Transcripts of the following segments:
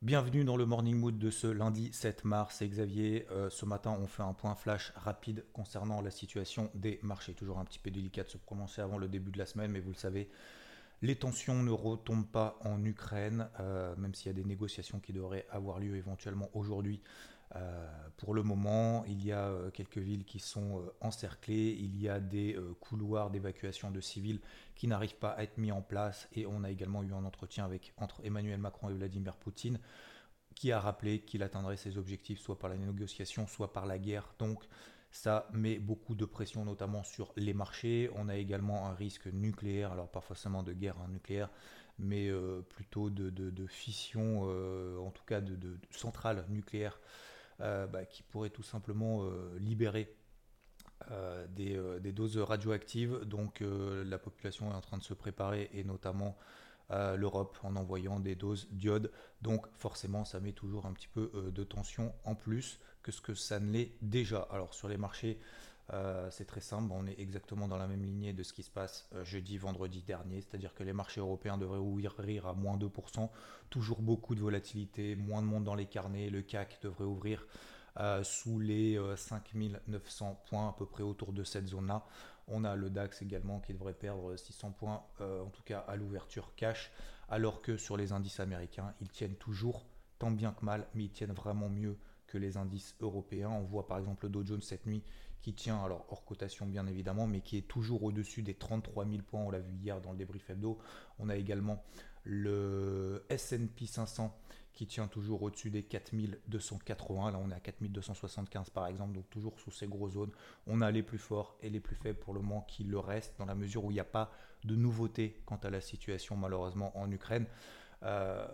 Bienvenue dans le Morning Mood de ce lundi 7 mars. C'est Xavier. Euh, ce matin, on fait un point flash rapide concernant la situation des marchés. Toujours un petit peu délicat de se prononcer avant le début de la semaine, mais vous le savez, les tensions ne retombent pas en Ukraine, euh, même s'il y a des négociations qui devraient avoir lieu éventuellement aujourd'hui. Euh, pour le moment, il y a euh, quelques villes qui sont encerclées, il y a des couloirs d'évacuation de civils qui n'arrivent pas à être mis en place et on a également eu un entretien avec, entre Emmanuel Macron et Vladimir Poutine qui a rappelé qu'il atteindrait ses objectifs soit par la négociation, soit par la guerre. Donc ça met beaucoup de pression notamment sur les marchés. On a également un risque nucléaire, alors pas forcément de guerre hein, nucléaire, mais euh, plutôt de, fission, euh, en tout cas de, centrales nucléaires, euh, bah, qui pourraient tout simplement libérer des, des, doses radioactives. Donc la population est en train de se préparer et notamment l'Europe en envoyant des doses d'iode. Donc forcément ça met toujours un petit peu de tension en plus que ce que ça ne l'est déjà. Alors sur les marchés, euh, c'est très simple, on est exactement dans la même lignée de ce qui se passe euh, jeudi, vendredi dernier, c'est-à-dire que les marchés européens devraient ouvrir à moins 2%, toujours beaucoup de volatilité, moins de monde dans les carnets, le CAC devrait ouvrir euh, sous les 5900 points, à peu près autour de cette zone-là. On a le DAX également qui devrait perdre 600 points, en tout cas à l'ouverture cash, alors que sur les indices américains, ils tiennent toujours tant bien que mal, mais ils tiennent vraiment mieux que les indices européens. On voit par exemple le Dow Jones cette nuit qui tient, alors hors cotation bien évidemment, mais qui est toujours au-dessus des 33 000 points. On l'a vu hier dans le débrief hebdo. On a également le S&P 500 qui tient toujours au-dessus des 4280. Là, on est à 4275 par exemple, donc toujours sous ces grosses zones. On a les plus forts et les plus faibles pour le moment qui le restent, dans la mesure où il n'y a pas de nouveauté quant à la situation malheureusement en Ukraine. Euh,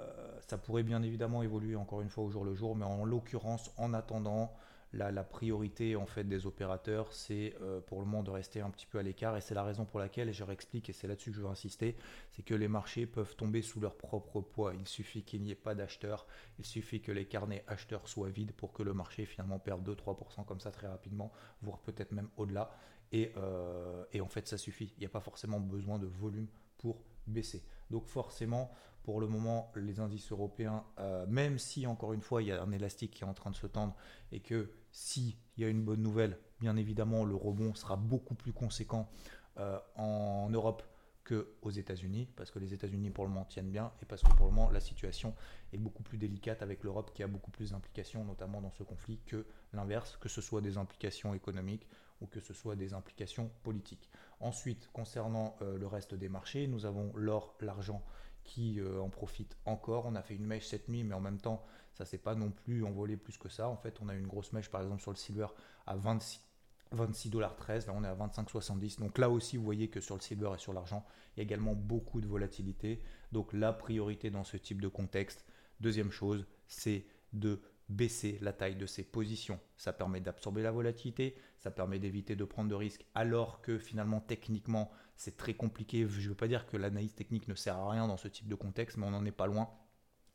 ça pourrait bien évidemment évoluer encore une fois au jour le jour, mais en l'occurrence, en attendant, la, priorité en fait des opérateurs, c'est euh, pour le moment de rester un petit peu à l'écart, et c'est la raison pour laquelle, je réexplique, et c'est là-dessus que je veux insister, c'est que les marchés peuvent tomber sous leur propre poids. Il suffit qu'il n'y ait pas d'acheteurs, il suffit que les carnets acheteurs soient vides pour que le marché finalement perde 2-3% comme ça très rapidement, voire peut-être même au-delà. Et, euh, et en fait, ça suffit. Il n'y a pas forcément besoin de volume pour baisser. Donc forcément, pour le moment, les indices européens, euh, même si encore une fois il y a un élastique qui est en train de se tendre et que s'il y a une bonne nouvelle, bien évidemment le rebond sera beaucoup plus conséquent euh, en Europe qu'aux États-Unis, parce que les États-Unis pour le moment tiennent bien et parce que pour le moment la situation est beaucoup plus délicate avec l'Europe qui a beaucoup plus d'implications, notamment dans ce conflit, que l'inverse, que ce soit des implications économiques ou que ce soit des implications politiques. Ensuite, concernant euh, le reste des marchés, nous avons l'or, l'argent qui euh, en profite encore. On a fait une mèche cette nuit, mais en même temps, ça s'est pas non plus envolé plus que ça. En fait, on a une grosse mèche, par exemple, sur le silver à 26 26,13$, là on est à 25,70$. Donc là aussi, vous voyez que sur le silver et sur l'argent, il y a également beaucoup de volatilité. Donc la priorité dans ce type de contexte, deuxième chose, c'est de baisser la taille de ses positions. Ça permet d'absorber la volatilité, ça permet d'éviter de prendre de risques, alors que finalement techniquement c'est très compliqué. Je ne veux pas dire que l'analyse technique ne sert à rien dans ce type de contexte, mais on n'en est pas loin.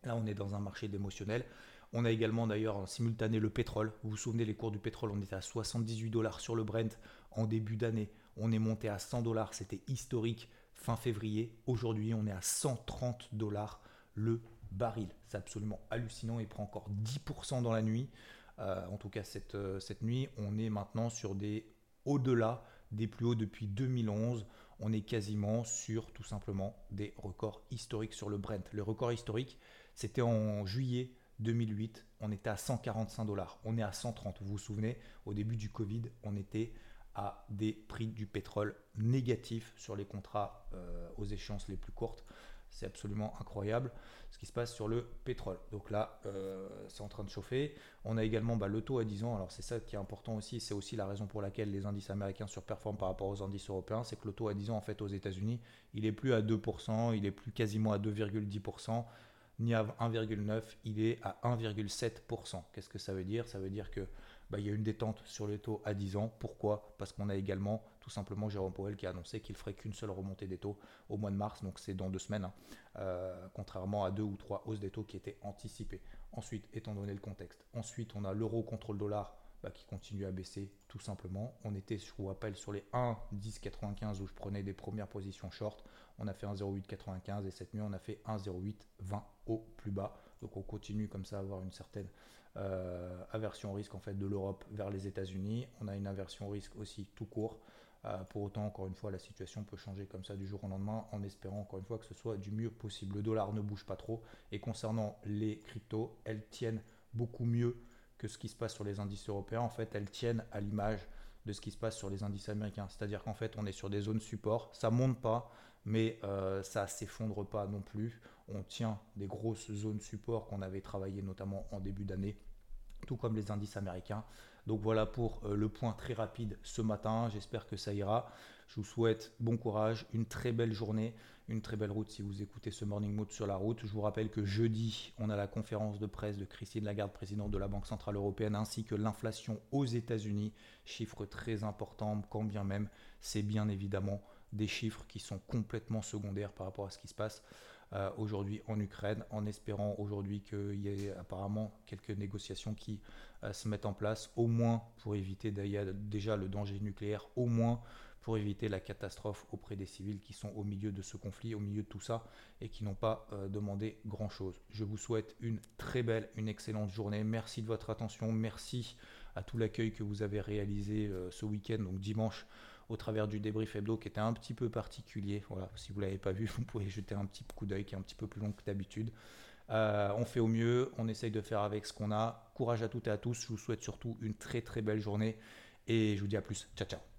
Là on est dans un marché d'émotionnel. On a également d'ailleurs en simultané le pétrole. Vous vous souvenez les cours du pétrole, on était à 78 dollars sur le Brent en début d'année. On est monté à 100 dollars, c'était historique fin février. Aujourd'hui on est à 130 dollars le baril. C'est absolument hallucinant. Il prend encore 10% dans la nuit. Euh, en tout cas, cette, euh, cette nuit, on est maintenant sur des au-delà des plus hauts depuis 2011. On est quasiment sur tout simplement des records historiques sur le Brent. Le record historique, c'était en juillet 2008. On était à 145 dollars. On est à 130. Vous vous souvenez, au début du Covid, on était à des prix du pétrole négatifs sur les contrats euh, aux échéances les plus courtes. C'est absolument incroyable ce qui se passe sur le pétrole. Donc là, euh, c'est en train de chauffer. On a également bah, le taux à 10 ans. Alors c'est ça qui est important aussi. C'est aussi la raison pour laquelle les indices américains surperforment par rapport aux indices européens. C'est que le taux à 10 ans, en fait, aux États-Unis, il est plus à 2%, il est plus quasiment à 2,10% ni à 1,9, il est à 1,7%. Qu'est-ce que ça veut dire? Ça veut dire que bah, y a une détente sur les taux à 10 ans. Pourquoi? Parce qu'on a également tout simplement Jérôme Powell qui a annoncé qu'il ferait qu'une seule remontée des taux au mois de mars, donc c'est dans deux semaines, hein. euh, contrairement à deux ou trois hausses des taux qui étaient anticipées. Ensuite, étant donné le contexte, ensuite on a l'euro contre le dollar bah, qui continue à baisser tout simplement. On était, je vous rappelle, sur les 1,1095 où je prenais des premières positions short. On a fait 1,0895 et cette nuit on a fait 1,0820 au plus bas. Donc on continue comme ça à avoir une certaine euh, aversion risque en fait de l'Europe vers les États-Unis. On a une aversion risque aussi tout court. Euh, pour autant, encore une fois, la situation peut changer comme ça du jour au lendemain en espérant encore une fois que ce soit du mieux possible. Le dollar ne bouge pas trop et concernant les cryptos, elles tiennent beaucoup mieux que ce qui se passe sur les indices européens. En fait, elles tiennent à l'image de ce qui se passe sur les indices américains. C'est-à-dire qu'en fait, on est sur des zones support, ça monte pas, mais euh, ça s'effondre pas non plus. On tient des grosses zones support qu'on avait travaillé notamment en début d'année, tout comme les indices américains. Donc voilà pour euh, le point très rapide ce matin. J'espère que ça ira. Je vous souhaite bon courage, une très belle journée, une très belle route si vous écoutez ce Morning Mood sur la route. Je vous rappelle que jeudi, on a la conférence de presse de Christine Lagarde, présidente de la Banque Centrale Européenne, ainsi que l'inflation aux États-Unis. Chiffre très important, quand bien même c'est bien évidemment des chiffres qui sont complètement secondaires par rapport à ce qui se passe euh, aujourd'hui en Ukraine, en espérant aujourd'hui qu'il y ait apparemment quelques négociations qui euh, se mettent en place, au moins pour éviter déjà le danger nucléaire, au moins pour éviter la catastrophe auprès des civils qui sont au milieu de ce conflit, au milieu de tout ça, et qui n'ont pas euh, demandé grand-chose. Je vous souhaite une très belle, une excellente journée. Merci de votre attention, merci à tout l'accueil que vous avez réalisé ce week-end, donc dimanche au travers du débrief hebdo qui était un petit peu particulier. Voilà, si vous ne l'avez pas vu, vous pouvez jeter un petit coup d'œil qui est un petit peu plus long que d'habitude. Euh, on fait au mieux, on essaye de faire avec ce qu'on a. Courage à toutes et à tous. Je vous souhaite surtout une très très belle journée et je vous dis à plus. Ciao ciao.